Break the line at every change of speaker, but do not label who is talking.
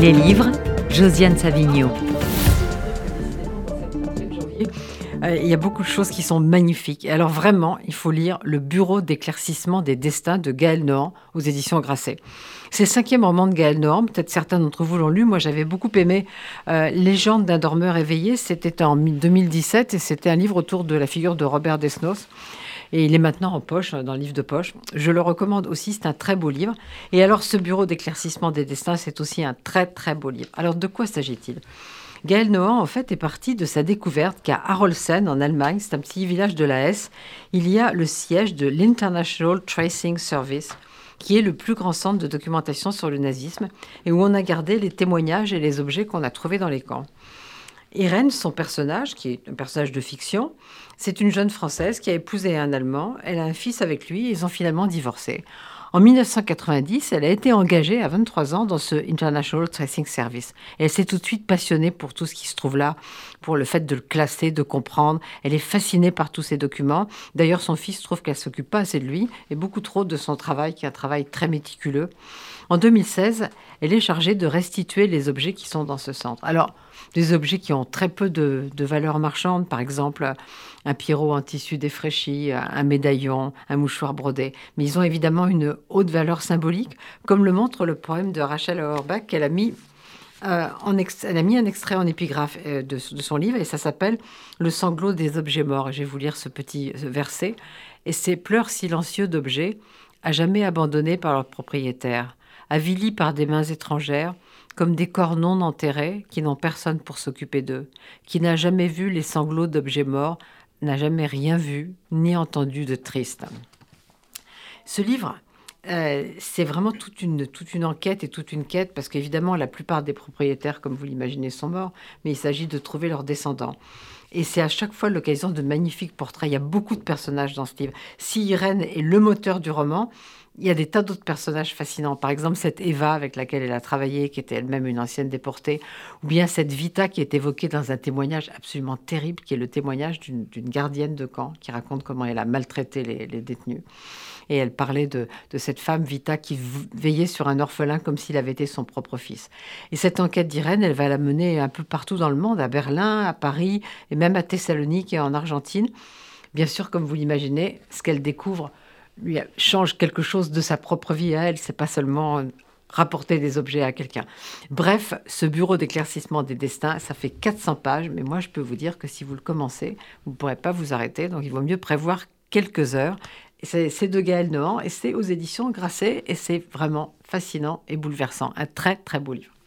Les livres, Josiane Savigno.
Euh, il y a beaucoup de choses qui sont magnifiques. Alors vraiment, il faut lire Le Bureau d'éclaircissement des destins de Gaël Nohan aux éditions Grasset. C'est le cinquième roman de Gaël Nohan. Peut-être certains d'entre vous l'ont lu. Moi, j'avais beaucoup aimé euh, Légende d'un dormeur éveillé. C'était en 2017 et c'était un livre autour de la figure de Robert Desnos. Et il est maintenant en poche, dans le livre de poche. Je le recommande aussi, c'est un très beau livre. Et alors, ce bureau d'éclaircissement des destins, c'est aussi un très très beau livre. Alors, de quoi s'agit-il? Gaël Nohan, en fait, est parti de sa découverte qu'à Arolsen, en Allemagne, c'est un petit village de la Hesse, il y a le siège de l'International Tracing Service, qui est le plus grand centre de documentation sur le nazisme, et où on a gardé les témoignages et les objets qu'on a trouvés dans les camps. Irène, son personnage, qui est un personnage de fiction, c'est une jeune Française qui a épousé un Allemand, elle a un fils avec lui, ils ont finalement divorcé. En 1990, elle a été engagée à 23 ans dans ce International Tracing Service. elle s'est tout de suite passionnée pour tout ce qui se trouve là, pour le fait de le classer, de comprendre. Elle est fascinée par tous ces documents. D'ailleurs, son fils trouve qu'elle s'occupe pas assez de lui et beaucoup trop de son travail, qui est un travail très méticuleux. En 2016, elle est chargée de restituer les objets qui sont dans ce centre. Alors, des objets qui ont très peu de, valeur marchande, par exemple un pierrot en tissu défraîchi, un médaillon, un mouchoir brodé. Mais ils ont évidemment une haute valeur symbolique, comme le montre le poème de Rachel Auerbach qu'elle a mis euh, en elle a mis un extrait en épigraphe euh, de, son livre et ça s'appelle Le sanglot des objets morts. Je vais vous lire ce petit verset. Et ces pleurs silencieux d'objets, à jamais abandonnés par leurs propriétaires, avilis par des mains étrangères, comme des corps non enterrés qui n'ont personne pour s'occuper d'eux, qui n'a jamais vu les sanglots d'objets morts, n'a jamais rien vu ni entendu de triste. Ce livre, euh, c'est vraiment toute une, toute une enquête et toute une quête, parce qu'évidemment, la plupart des propriétaires, comme vous l'imaginez, sont morts, mais il s'agit de trouver leurs descendants. Et c'est à chaque fois l'occasion de magnifiques portraits. Il y a beaucoup de personnages dans ce livre. Si Irène est le moteur du roman, il y a des tas d'autres personnages fascinants. Par exemple, cette Eva avec laquelle elle a travaillé, qui était elle-même une ancienne déportée, ou bien cette Vita qui est évoquée dans un témoignage absolument terrible, qui est le témoignage d'une gardienne de camp, qui raconte comment elle a maltraité les, détenus. Et elle parlait de, de, cette femme, Vita, qui veillait sur un orphelin comme s'il avait été son propre fils. Et cette enquête d'Irène, elle va la mener un peu partout dans le monde, à Berlin, à Paris, et même à Thessalonique et en Argentine. Bien sûr, comme vous l'imaginez, ce qu'elle découvre lui change quelque chose de sa propre vie à elle. C'est pas seulement rapporter des objets à quelqu'un. Bref, ce bureau d'éclaircissement des destins, ça fait 400 pages, mais moi je peux vous dire que si vous le commencez, vous ne pourrez pas vous arrêter, donc il vaut mieux prévoir quelques heures. C'est de Gaël Nohan et c'est aux éditions Grasset et c'est vraiment fascinant et bouleversant. Un très très beau livre.